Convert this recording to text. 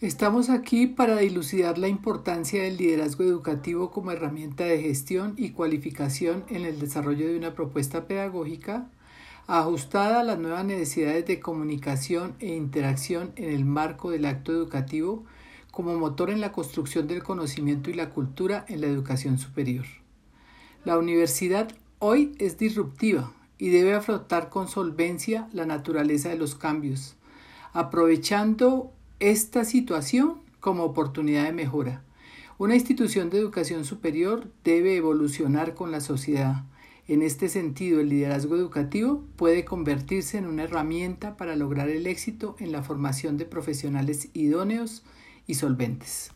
Estamos aquí para dilucidar la importancia del liderazgo educativo como herramienta de gestión y cualificación en el desarrollo de una propuesta pedagógica ajustada a las nuevas necesidades de comunicación e interacción en el marco del acto educativo como motor en la construcción del conocimiento y la cultura en la educación superior. La universidad hoy es disruptiva y debe afrontar con solvencia la naturaleza de los cambios, aprovechando esta situación como oportunidad de mejora. Una institución de educación superior debe evolucionar con la sociedad. En este sentido, el liderazgo educativo puede convertirse en una herramienta para lograr el éxito en la formación de profesionales idóneos y solventes.